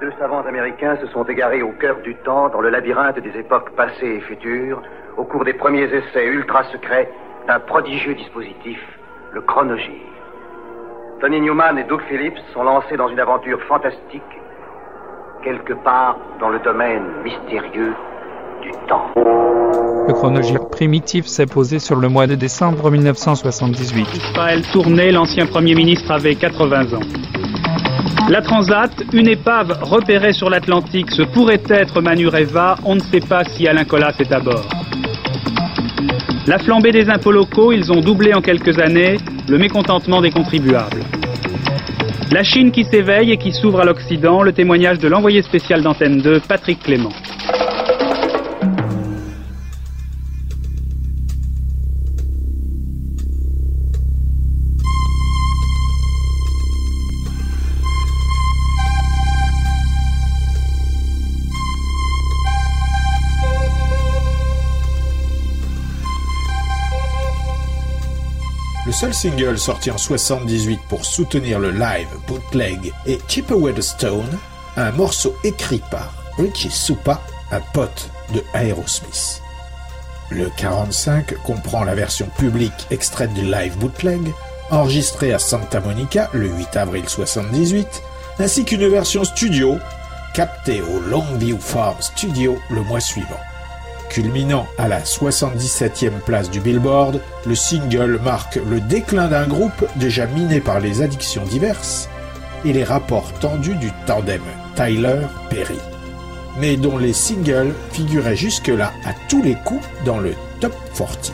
Deux savants américains se sont égarés au cœur du temps, dans le labyrinthe des époques passées et futures, au cours des premiers essais ultra secrets d'un prodigieux dispositif, le chronogire. Tony Newman et Doug Phillips sont lancés dans une aventure fantastique, quelque part dans le domaine mystérieux du temps. Le chronogire primitif s'est posé sur le mois de décembre 1978. Israël tournait, l'ancien Premier ministre avait 80 ans. La Transat, une épave repérée sur l'Atlantique, ce pourrait être Manureva, on ne sait pas si Alain Colas est à bord. La flambée des impôts locaux, ils ont doublé en quelques années le mécontentement des contribuables. La Chine qui s'éveille et qui s'ouvre à l'Occident, le témoignage de l'envoyé spécial d'Antenne 2, Patrick Clément. Le seul single sorti en 78 pour soutenir le live bootleg est Chip the Stone, un morceau écrit par Richie Supa, un pote de Aerosmith. Le 45 comprend la version publique extraite du live bootleg, enregistrée à Santa Monica le 8 avril 78, ainsi qu'une version studio captée au Longview Farm Studio le mois suivant. Culminant à la 77e place du Billboard, le single marque le déclin d'un groupe déjà miné par les addictions diverses et les rapports tendus du tandem Tyler-Perry, mais dont les singles figuraient jusque-là à tous les coups dans le top 40.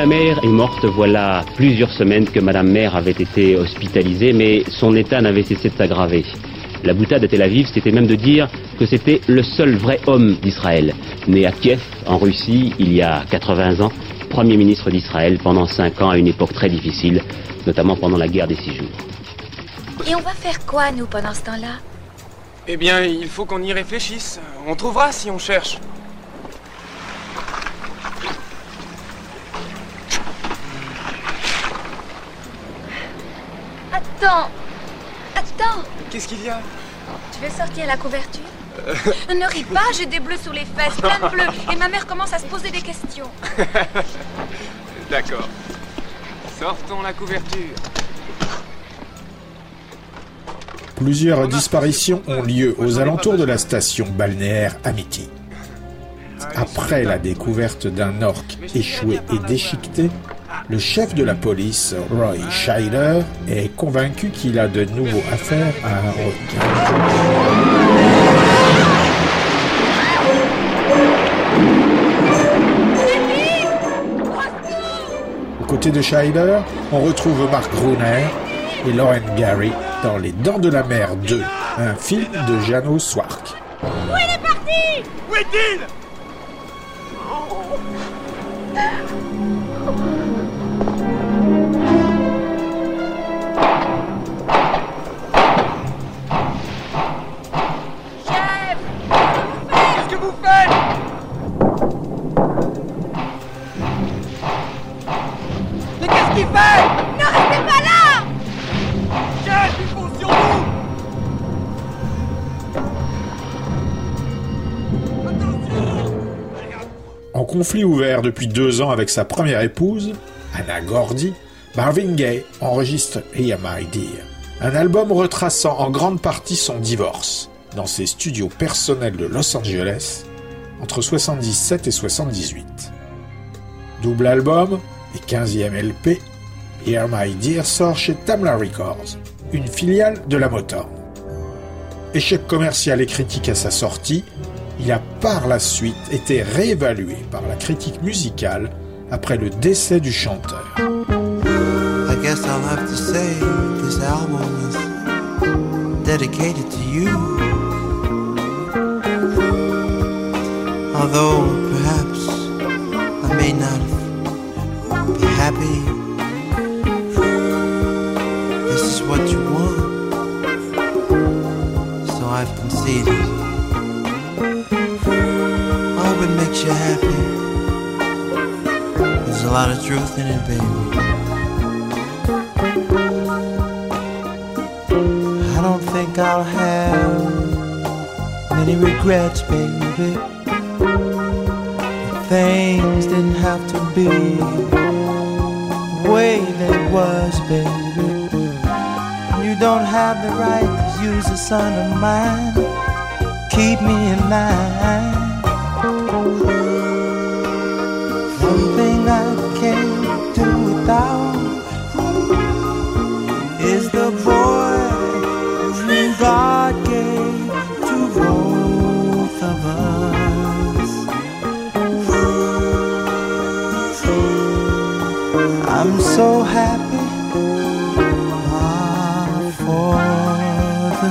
Golda Meir est morte voilà plusieurs semaines que Madame Meir avait été hospitalisée, mais son état n'avait cessé de s'aggraver. La boutade à Tel Aviv, c'était même de dire que c'était le seul vrai homme d'Israël, né à Kiev, en Russie, il y a 80 ans, Premier ministre d'Israël pendant 5 ans à une époque très difficile, notamment pendant la guerre des six jours. Et on va faire quoi, nous, pendant ce temps-là? Eh bien, il faut qu'on y réfléchisse. On trouvera si on cherche. Attends Attends Qu'est-ce qu'il y a? Tu veux sortir la couverture? Ne ris pas, j'ai des bleus sur les fesses, plein de bleus, et ma mère commence à se poser des questions. D'accord. Sortons la couverture. Plusieurs disparitions ont lieu aux alentours de la station balnéaire Amity. Après la découverte d'un orque échoué et déchiqueté, le chef de la police, Roy Scheider, est convaincu qu'il a de nouveau affaire à un requin. Aux côtés de Scheider, on retrouve Mark Gruner et Lauren Gary dans Les Dents de la Mer 2, un film de Jano Swark. Où il est parti Où est-il? Chef conflit ouvert depuis deux ans avec sa première épouse, Anna Gordy, Marvin Gaye enregistre Hear My Dear, un album retraçant en grande partie son divorce dans ses studios personnels de Los Angeles entre 77 et 78. Double album et 15e LP, Hear My Dear sort chez Tamla Records, une filiale de la Motown. Échec commercial et critique à sa sortie, il a par la suite été réévalué par la critique musicale après le décès du chanteur. I guess I'll have to say this album is dedicated to you. Although perhaps I may not be happy, this is what you want. So I've conceded. A lot of truth in it, baby. I don't think I'll have many regrets, baby. Things didn't have to be the way they was, baby. You don't have the right to use a son of mine. Keep me in line. One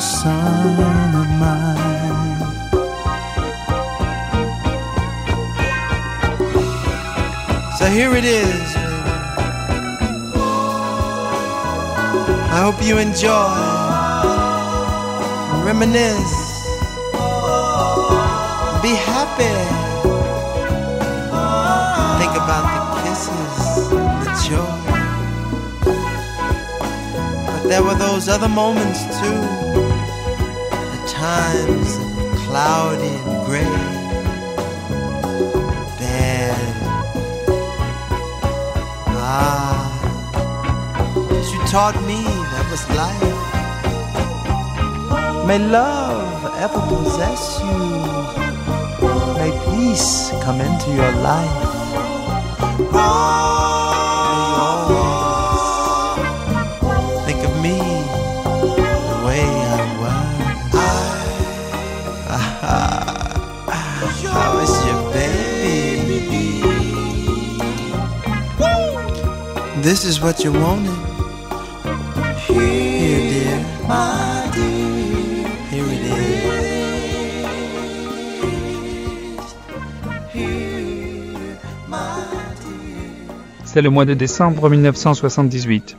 son of mine. So here it is. baby. I hope you enjoy, reminisce, be happy. Think about the kisses, the joy. But there were those other moments too, times of cloudy and gray, bad. Ah, you taught me that was life. May love ever possess you. May peace come into your life. May This is what you wanted. Here, dear. My dear. Here it is. Here, my C'est le mois de décembre 1978.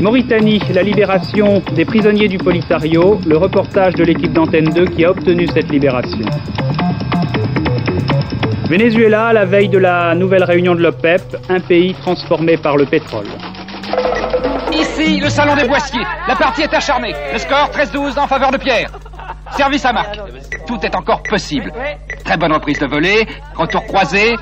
Mauritanie, la libération des prisonniers du Polisario, le reportage de l'équipe d'Antenne 2 qui a obtenu cette libération. Venezuela, la veille de la nouvelle réunion de l'OPEP, un pays transformé par le pétrole. Ici, le salon des boissiers. La partie est acharnée. Le score 13-12 en faveur de Pierre. Service à Marc. Tout est encore possible. Très bonne reprise de volée, retour croisé,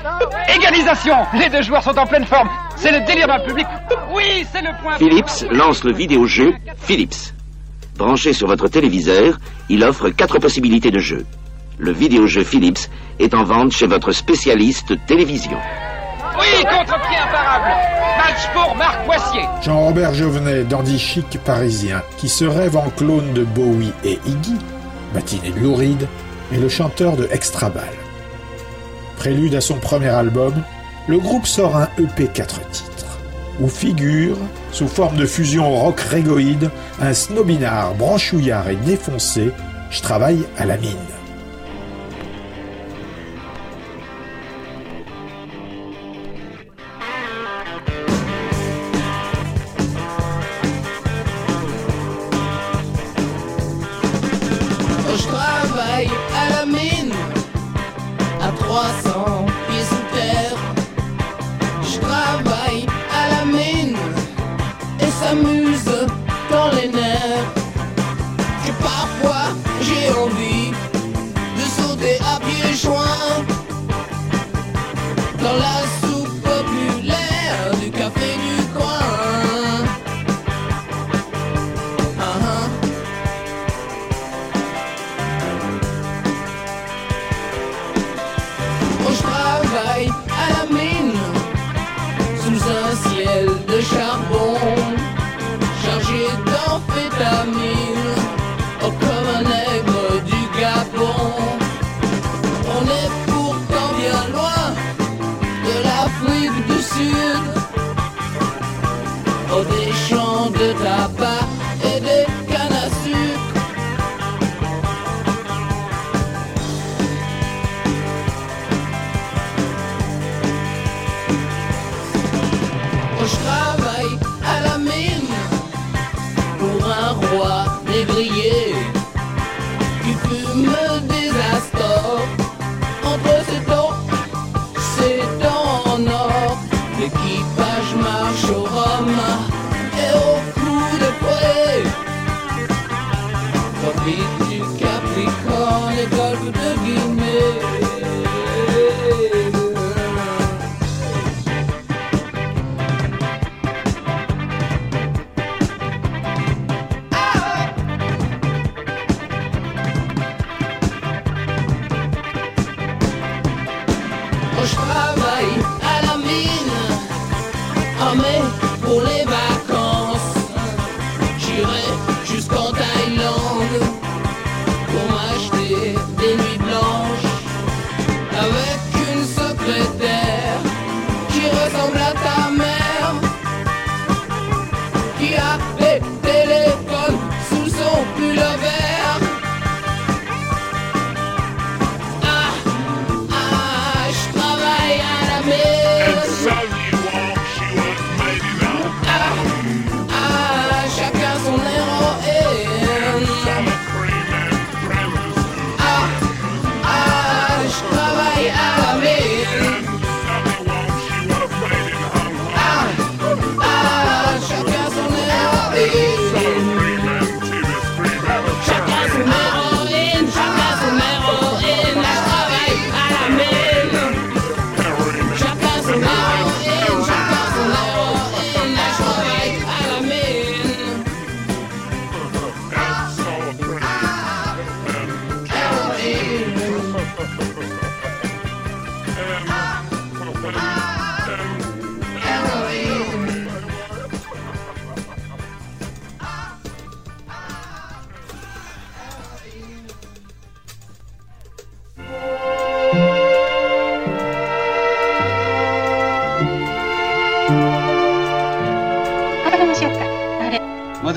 égalisation. Les deux joueurs sont en pleine forme. C'est le délire d'un public. Oui, c'est le point. Philips lance le vidéojeu Philips. Branché sur votre téléviseur, il offre quatre possibilités de jeu. Le vidéojeu Philips est en vente chez votre spécialiste télévision. Oui, contre-pied imparable. Match pour Marc Boissier. Jean-Robert Jovenet, dandy chic parisien, qui se rêve en clone de Bowie et Iggy, matinée de Louride, est le chanteur de Extrabal. Prélude à son premier album, le groupe sort un EP 4 titres, où figure, sous forme de fusion rock régoïde, un snobinard branchouillard et défoncé, je travaille à la mine.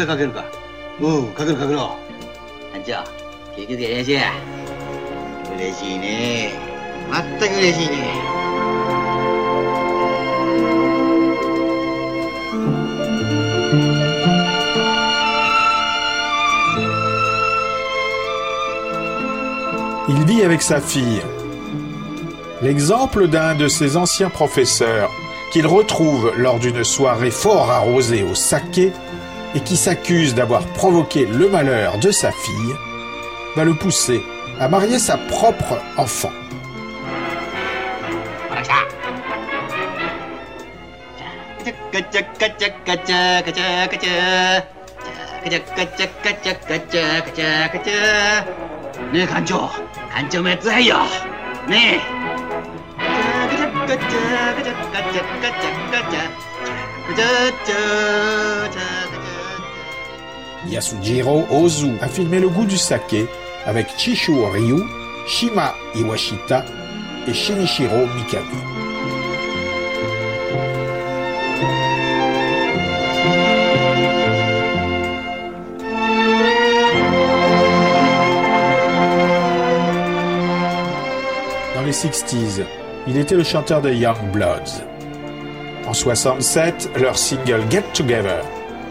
かけるか。うんかけるかけろ班長結局やりや。しや嬉しいね。まったく嬉しいね。Avec sa fille. L'exemple d'un de ses anciens professeurs qu'il retrouve lors d'une soirée fort arrosée au saké et qui s'accuse d'avoir provoqué le malheur de sa fille, va le pousser à marier sa propre enfant. Yasujiro Ozu a filmé le goût du saké avec Chishu Ryu, Shima Iwashita et Shinichiro Mikami. Les 60s, il était le chanteur des Young Bloods. En 67, leur single Get Together,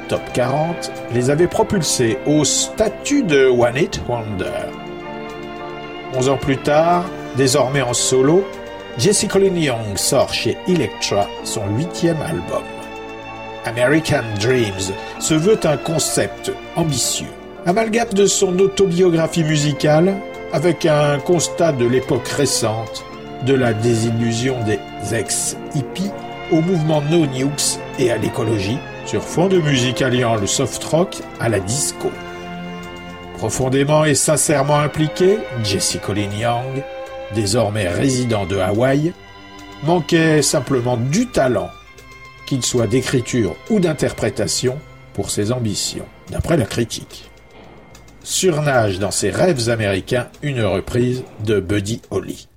top 40, les avait propulsés au statut de One Hit Wonder. Onze ans plus tard, désormais en solo, Jesse Colin Young sort chez Elektra son huitième album. American Dreams se veut un concept ambitieux, amalgame de son autobiographie musicale avec un constat de l'époque récente, de la désillusion des ex-hippies au mouvement No Nukes et à l'écologie, sur fond de musique alliant le soft rock à la disco. Profondément et sincèrement impliqué, Jesse Colin Young, désormais résident de Hawaï, manquait simplement du talent, qu'il soit d'écriture ou d'interprétation, pour ses ambitions, d'après la critique. Surnage dans ses rêves américains une reprise de Buddy Holly.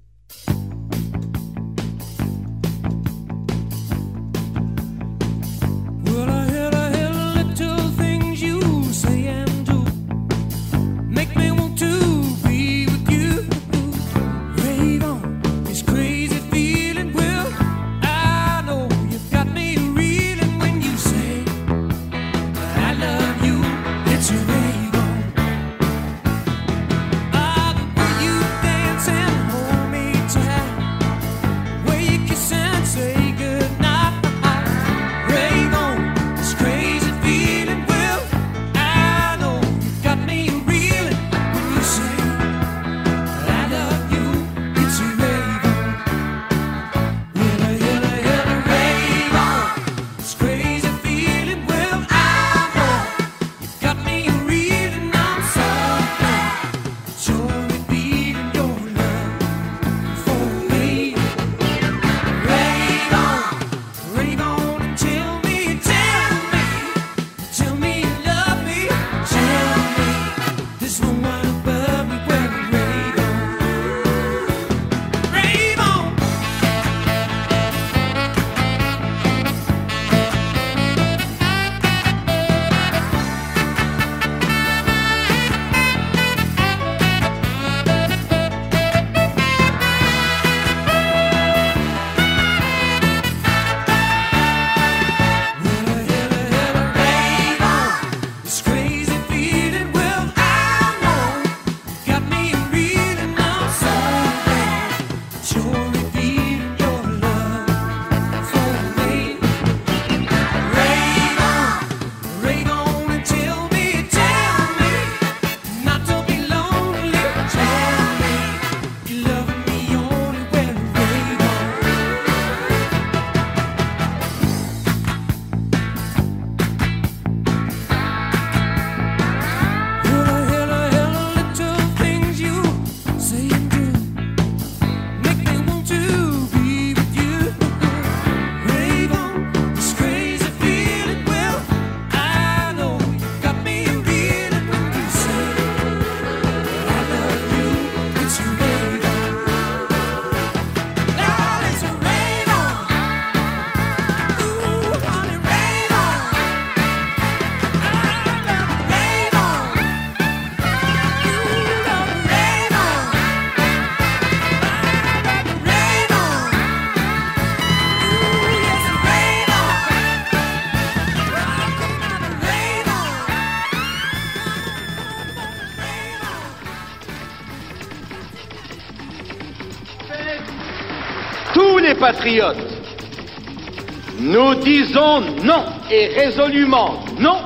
Nous disons non et résolument non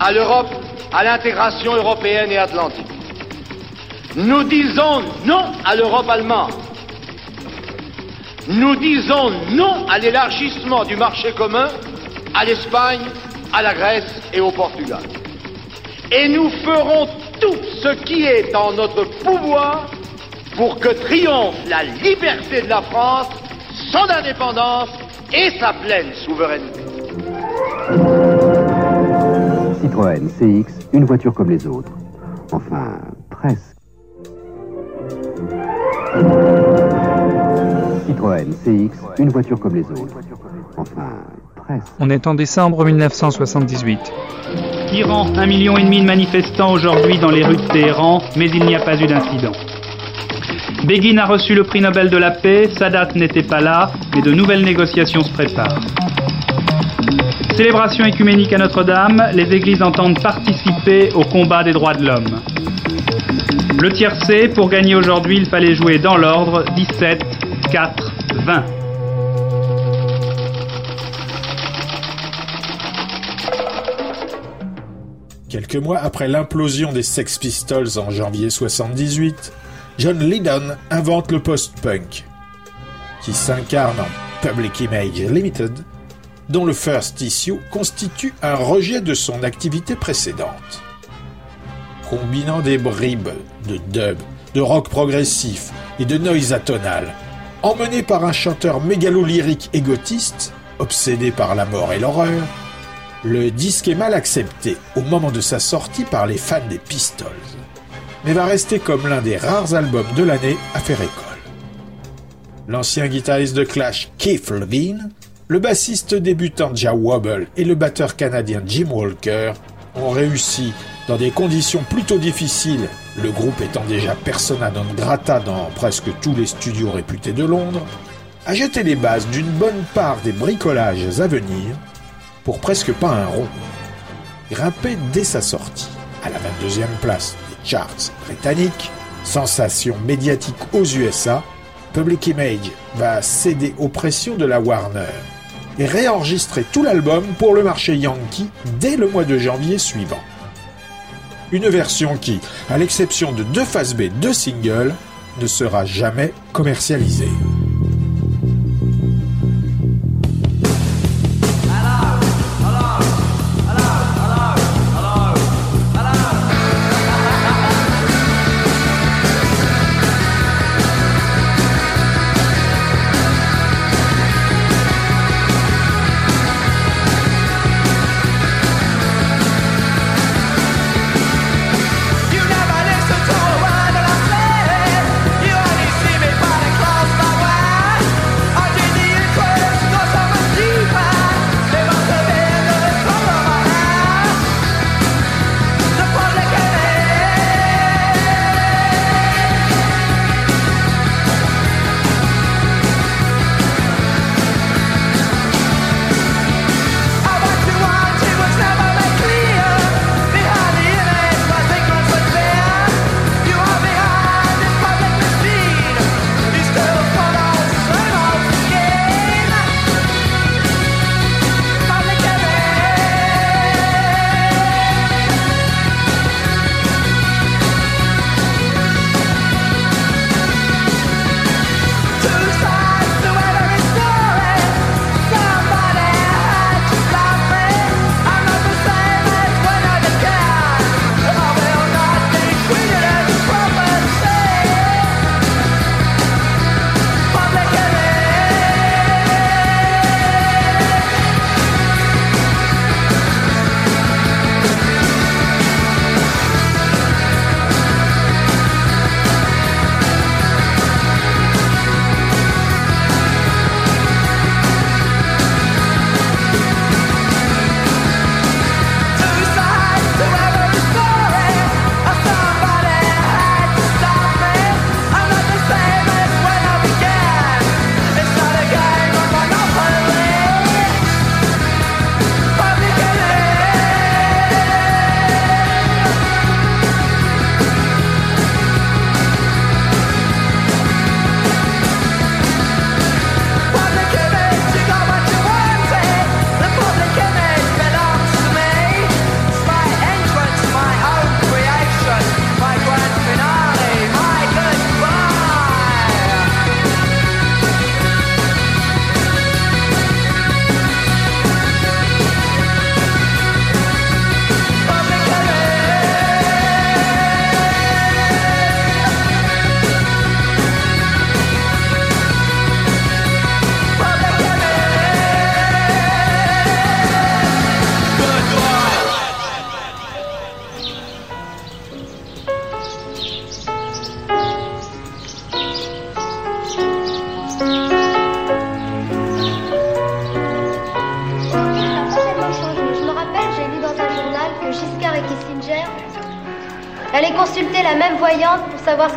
à l'Europe, à l'intégration européenne et atlantique. Nous disons non à l'Europe allemande. Nous disons non à l'élargissement du marché commun à l'Espagne, à la Grèce et au Portugal. Et nous ferons tout ce qui est en notre pouvoir pour que triomphe la liberté de la France, son indépendance et sa pleine souveraineté. Citroën CX, une voiture comme les autres. Enfin, presque. Citroën CX, une voiture comme les autres. Enfin, presque. On est en décembre 1978. Iran, un million et demi de manifestants aujourd'hui dans les rues de Téhéran, mais il n'y a pas eu d'incident. Begin a reçu le prix Nobel de la paix, Sadat n'était pas là, mais de nouvelles négociations se préparent. Célébration écuménique à Notre-Dame, les églises entendent participer au combat des droits de l'homme. Le tiercé, pour gagner aujourd'hui, il fallait jouer dans l'ordre 17, 4, 20. Quelques mois après l'implosion des Sex Pistols en janvier 78, John Lydon invente le post-punk, qui s'incarne en Public Image Limited, dont le first issue constitue un rejet de son activité précédente. Combinant des bribes de dub, de rock progressif et de noise atonal, emmené par un chanteur mégalo-lyrique égotiste, obsédé par la mort et l'horreur, le disque est mal accepté au moment de sa sortie par les fans des Pistols, mais va rester comme l'un des rares albums de l'année à faire école. L'ancien guitariste de Clash Keith Levine, le bassiste débutant Jah Wobble et le batteur canadien Jim Walker ont réussi, dans des conditions plutôt difficiles, le groupe étant déjà persona non grata dans presque tous les studios réputés de Londres, à jeter les bases d'une bonne part des bricolages à venir pour presque pas un rond. Grimpé dès sa sortie, à la 22e place charts britanniques, sensation médiatique aux USA, Public Image va céder aux pressions de la Warner et réenregistrer tout l'album pour le marché yankee dès le mois de janvier suivant. Une version qui, à l'exception de deux phases B, deux singles, ne sera jamais commercialisée.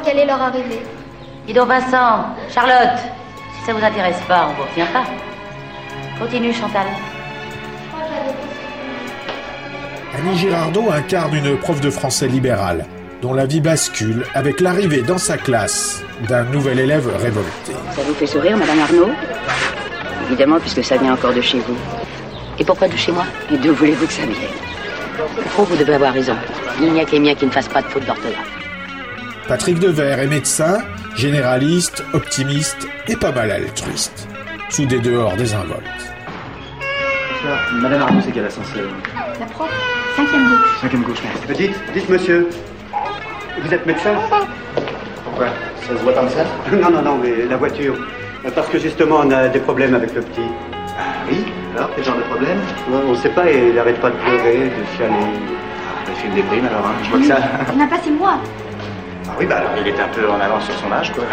Qu'elle est leur arrivée. Dis donc Vincent, Charlotte, si ça vous intéresse pas, on vous retient pas. Continue Chantal. Annie Girardot incarne une prof de français libérale, dont la vie bascule avec l'arrivée dans sa classe d'un nouvel élève révolté. Ça vous fait sourire, Madame Arnaud? Évidemment, puisque ça vient encore de chez vous. Et pourquoi de chez moi? Et d'où voulez-vous que ça vienne? Fond, vous devez avoir raison. Il n'y a que les miens qui ne fassent pas de faute d'orthographe. Patrick Devers est médecin, généraliste, optimiste et pas mal altruiste. Sous des dehors désinvoltes. Madame Arnaud, c'est quel ascenseur La prof, cinquième gauche. Cinquième gauche, merci. Dites, dites monsieur, vous êtes médecin Pourquoi Ça se voit comme ça? Non, non, non, mais la voiture. Parce que justement, on a des problèmes avec le petit. Ah oui Alors, quel genre de problème? On ne sait pas, il n'arrête pas de pleurer, de chialer. Ah, il fait une déprime alors, hein. je vois que ça. Il n'a pas six mois. Ah oui, bah alors il est un peu en avance sur son âge, quoi.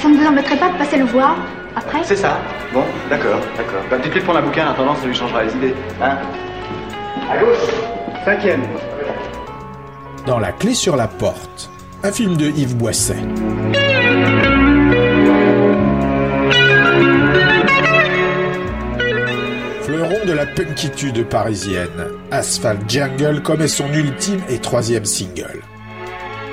Ça ne vous embêterait pas de passer le voir après? C'est ça. Bon, d'accord, d'accord. Bah, dites-lui de prendre un bouquin, en attendant, ça lui changera les idées. Hein À gauche, cinquième. Dans La clé sur la porte, un film de Yves Boisset. Fleuron de la punkitude parisienne, Asphalt Jungle commet son ultime et troisième single.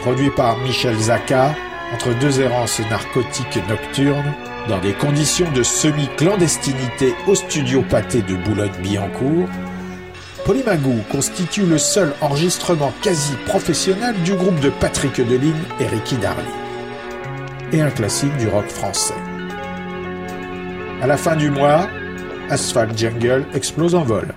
Produit par Michel Zaka, entre deux errances narcotiques nocturnes, dans des conditions de semi-clandestinité au studio pâté de Boulogne-Billancourt, Polymagou constitue le seul enregistrement quasi professionnel du groupe de Patrick Deligne et Ricky Darly. Et un classique du rock français. À la fin du mois, Asphalt Jungle explose en vol.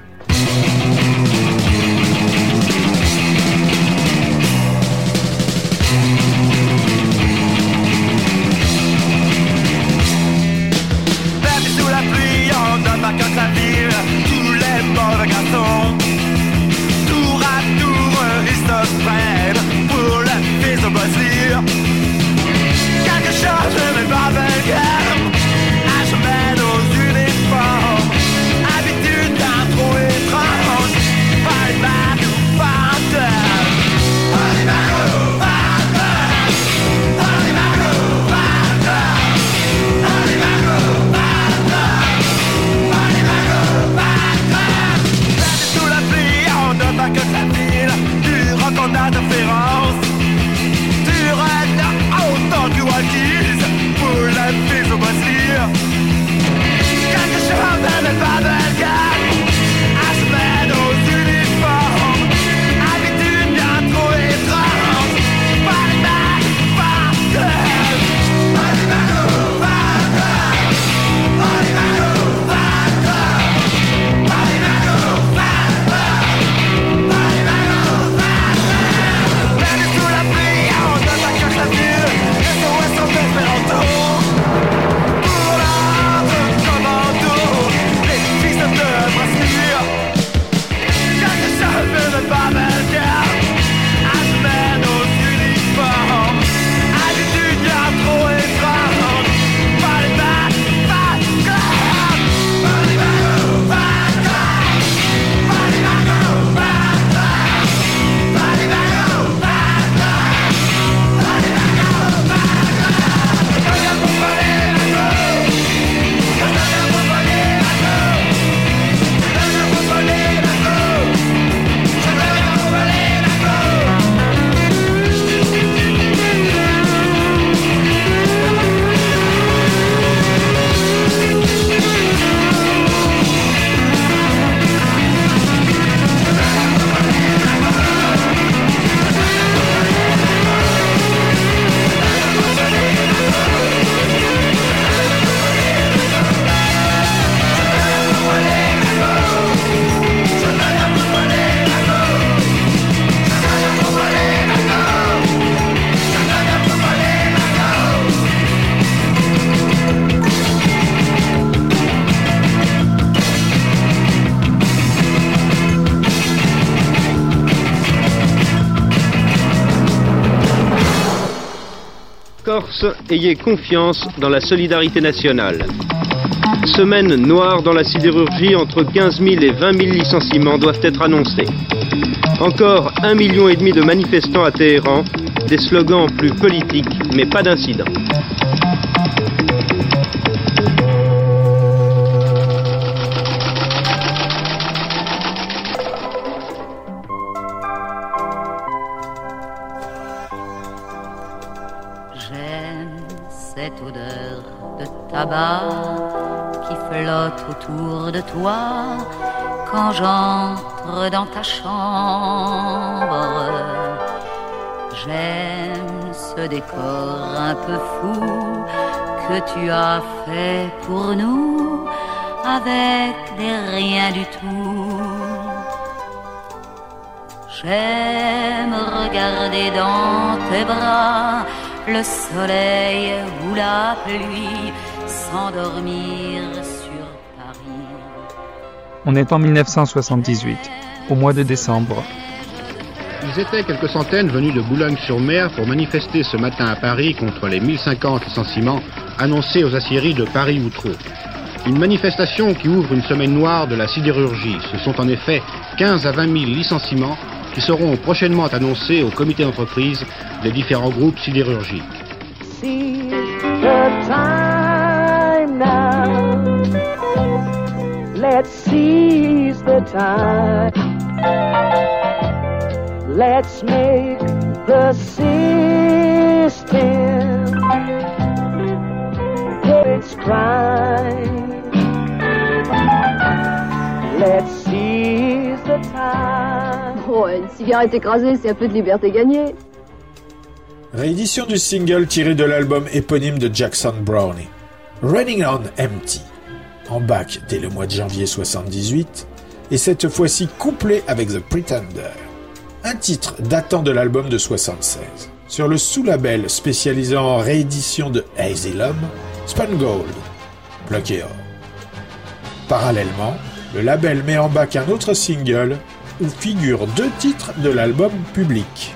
ayez confiance dans la solidarité nationale. Semaine noire dans la sidérurgie, entre 15 000 et 20 000 licenciements doivent être annoncés. Encore un million et demi de manifestants à Téhéran, des slogans plus politiques, mais pas d'incidents. De toi quand j'entre dans ta chambre. J'aime ce décor un peu fou que tu as fait pour nous avec des rien du tout. J'aime regarder dans tes bras le soleil ou la pluie s'endormir. On est en 1978, au mois de décembre. Ils étaient quelques centaines venus de Boulogne-sur-Mer pour manifester ce matin à Paris contre les 1050 licenciements annoncés aux aciéries de Paris-Outreau. Une manifestation qui ouvre une semaine noire de la sidérurgie. Ce sont en effet 15 à 20 000 licenciements qui seront prochainement annoncés au comité d'entreprise des différents groupes sidérurgiques. Let's seize the time. Let's make the system get its crime. Let's seize the time. Oh, une cigarette écrasée, c'est un peu de liberté gagnée. Réédition du single tiré de l'album éponyme de Jackson Brownie, Running on Empty, en bac dès le mois de janvier 78, et cette fois-ci couplé avec The Pretender, un titre datant de l'album de 76, sur le sous-label spécialisé en réédition de Asylum, Gold, bloqué or. Parallèlement, le label met en bac un autre single où figurent deux titres de l'album public.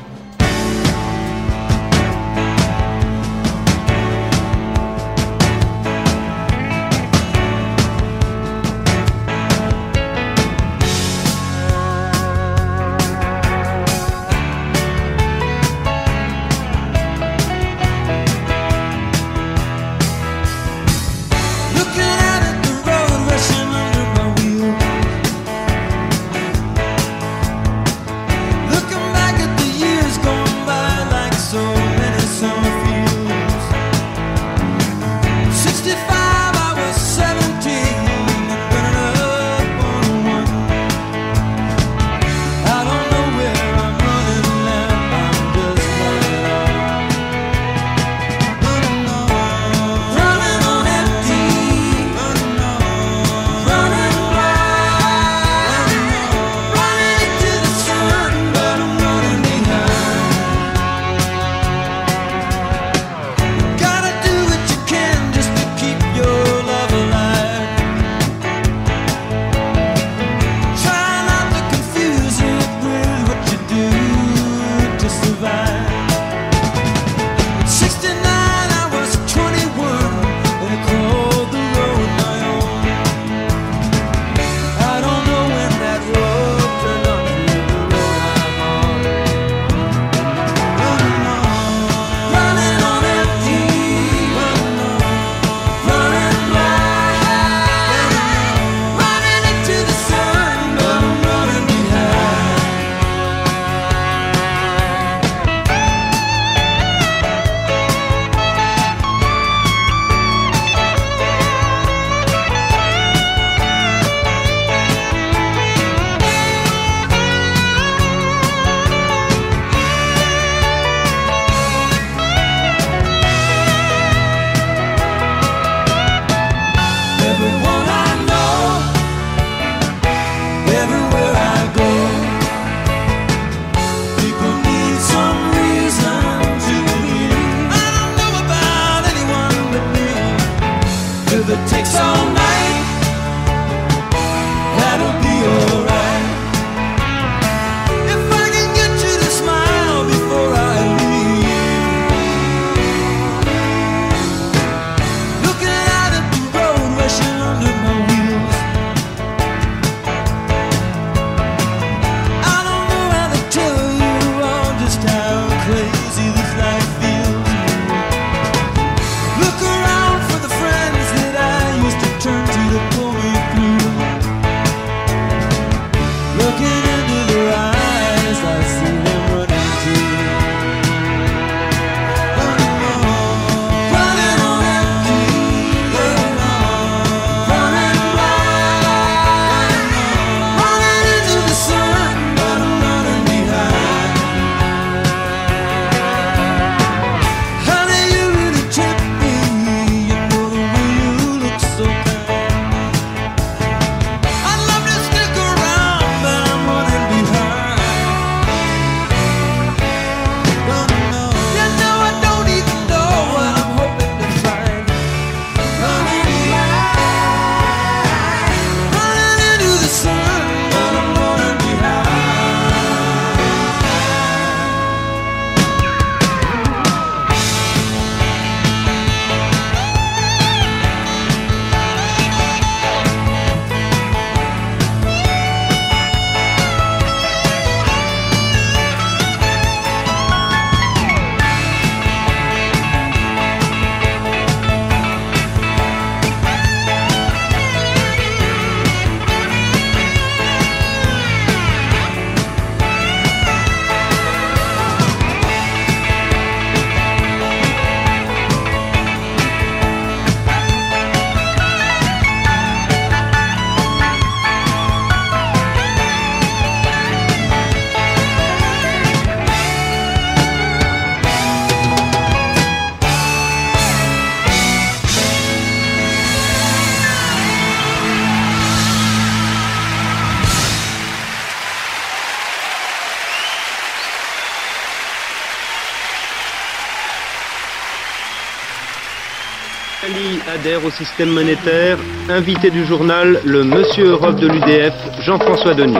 Au système monétaire. Invité du journal, le Monsieur Europe de l'UDF, Jean-François Denis.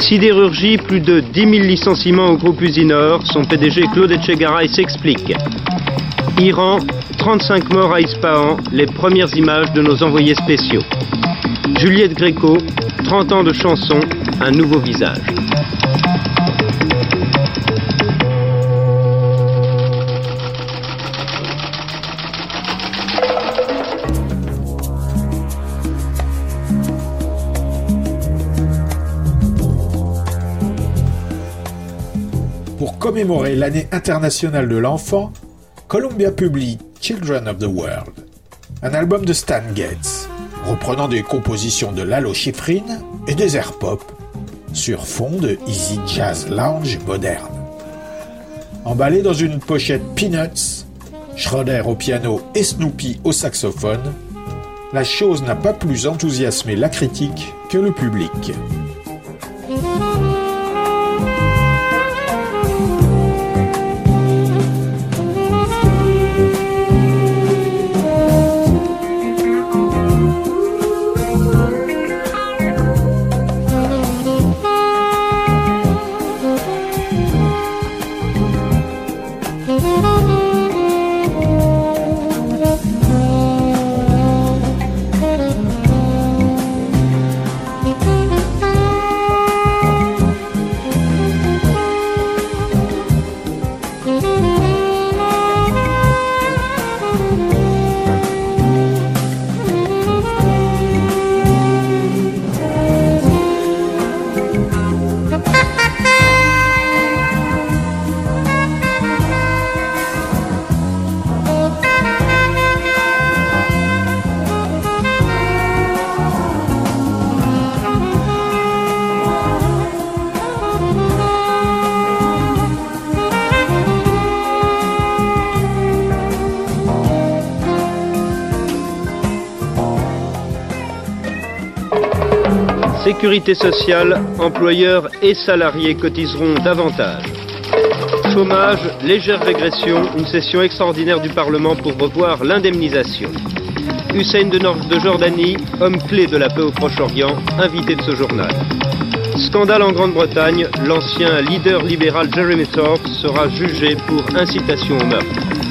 Sidérurgie, plus de 10 000 licenciements au groupe Usinor. Son PDG Claude Etchegaray s'explique. Iran, 35 morts à Ispahan, les premières images de nos envoyés spéciaux. Juliette Gréco, 30 ans de chansons, un nouveau visage. Commémorer l'année internationale de l'enfant, Columbia publie Children of the World, un album de Stan Getz, reprenant des compositions de Lalo Schifrin et des airs pop, sur fond de easy jazz lounge moderne. Emballé dans une pochette Peanuts, Schroeder au piano et Snoopy au saxophone, la chose n'a pas plus enthousiasmé la critique que le public. Sécurité sociale, employeurs et salariés cotiseront davantage. Chômage, légère régression, une session extraordinaire du Parlement pour revoir l'indemnisation. Hussein de, Nord de Jordanie, homme clé de la paix au Proche-Orient, invité de ce journal. Scandale en Grande-Bretagne, l'ancien leader libéral Jeremy Thorpe sera jugé pour incitation au meurtre.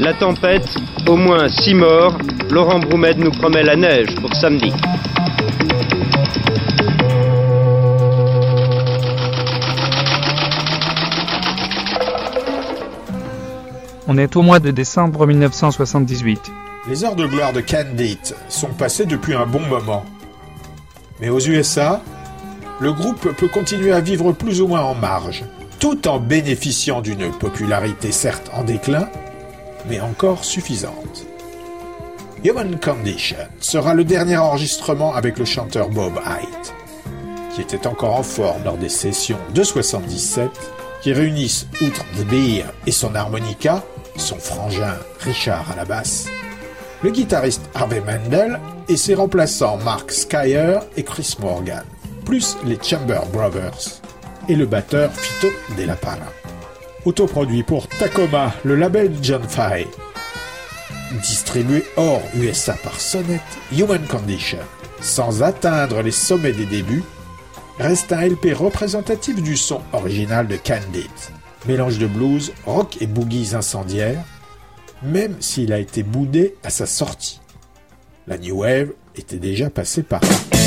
La tempête, au moins 6 morts. Laurent Broumed nous promet la neige pour samedi. On est au mois de décembre 1978. Les heures de gloire de Candid sont passées depuis un bon moment. Mais aux USA, le groupe peut continuer à vivre plus ou moins en marge, tout en bénéficiant d'une popularité certes en déclin, mais encore suffisante. Human Condition sera le dernier enregistrement avec le chanteur Bob Haidt, qui était encore en forme lors des sessions de 77, qui réunissent, outre The Beer et son harmonica, son frangin Richard à la basse, le guitariste Harvey Mendel et ses remplaçants Mark Skyer et Chris Morgan, plus les Chamber Brothers et le batteur Fito De La Parra. Autoproduit pour Tacoma, le label John Fay. Distribué hors USA par Sonnet, Human Condition, sans atteindre les sommets des débuts, reste un LP représentatif du son original de Candid. Mélange de blues, rock et boogies incendiaires, même s'il a été boudé à sa sortie. La New Wave était déjà passée par là.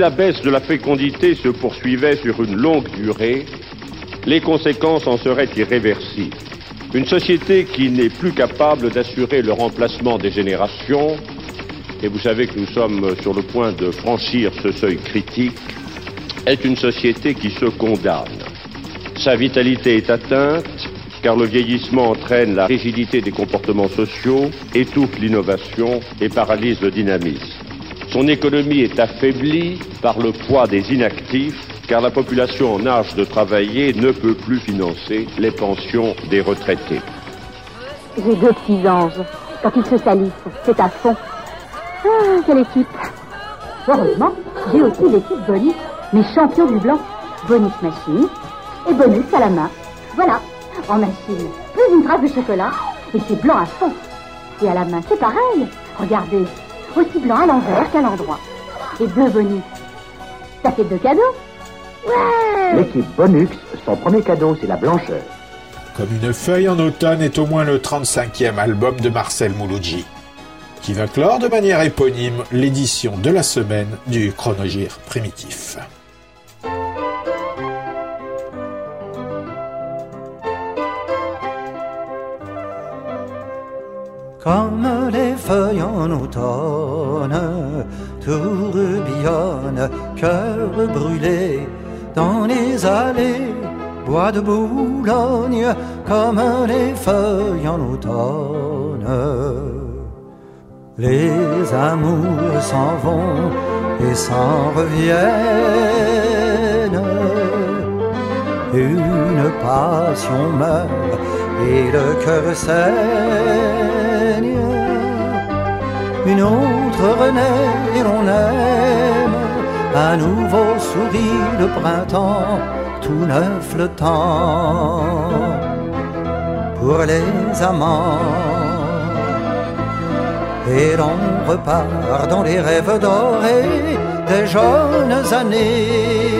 La baisse de la fécondité se poursuivait sur une longue durée, les conséquences en seraient irréversibles. Une société qui n'est plus capable d'assurer le remplacement des générations, et vous savez que nous sommes sur le point de franchir ce seuil critique, est une société qui se condamne. Sa vitalité est atteinte, car le vieillissement entraîne la rigidité des comportements sociaux, étouffe l'innovation et paralyse le dynamisme. Son économie est affaiblie par le poids des inactifs, car la population en âge de travailler ne peut plus financer les pensions des retraités. J'ai deux petits anges. Quand ils se salissent, c'est à fond. Ah, quelle équipe Heureusement, j'ai aussi l'équipe Bonus, mes champions du blanc. Bonus machine et Bonus à la main. Voilà, en machine, plus une trace de chocolat, et c'est blanc à fond. Et à la main, c'est pareil. Regardez, aussi blanc à l'envers qu'à l'endroit. Et deux Bonus. Ça fait deux cadeaux Ouais L'équipe Bonux, son premier cadeau, c'est la blancheur. Comme une feuille en automne est au moins le 35e album de Marcel Mouloudji, qui va clore de manière éponyme l'édition de la semaine du chronogire primitif. Comme les feuilles en automne, tourbillonne, cœur brûlé dans les allées, bois de Boulogne, comme les feuilles en automne. Les amours s'en vont et s'en reviennent. Une passion meurt et le cœur saigne. Une autre renaît et l'on aime. Un nouveau sourit de printemps, tout neuf le temps pour les amants. Et l'on repart dans les rêves dorés des jeunes années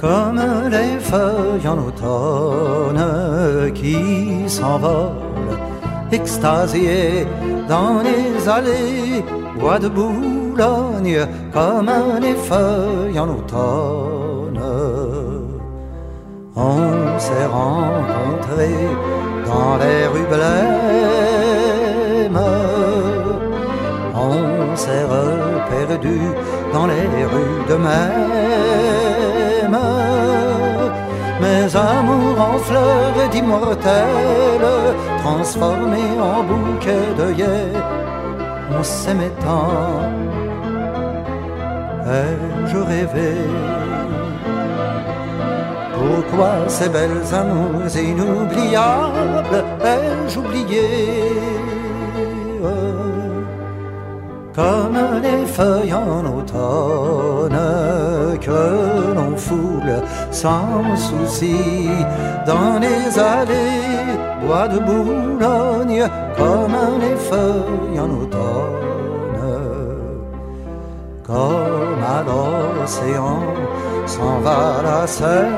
comme les feuilles en automne qui s'envolent, extasiées dans les allées, bois de Boulogne, comme les feuilles en automne. On s'est rencontrés dans les rues blêmes, on s'est reperdu dans les rues de même. Mes amours en fleurs d'immortelles, transformés en bouquets d'œillets, on s'aimait tant. Ai-je rêvé? Pourquoi ces belles amours inoubliables ai-je oublié? Comme les feuilles en automne que l'on foule sans souci. Dans les allées, bois de Boulogne, comme les feuilles en automne, comme à l'océan s'en va la Seine,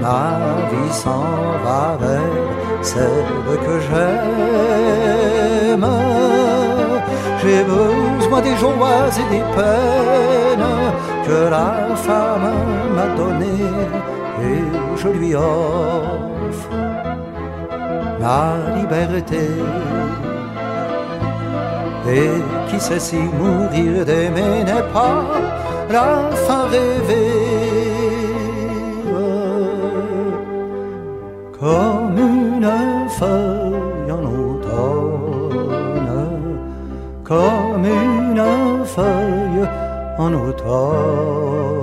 ma vie s'en va vers celle que j'aime. J'ai besoin des joies et des peines que la femme m'a donné et je lui offre la liberté. Et qui sait si mourir d'aimer n'est pas la fin rêvée? Comme une feuille en automne, comme une feuille آن اتاق.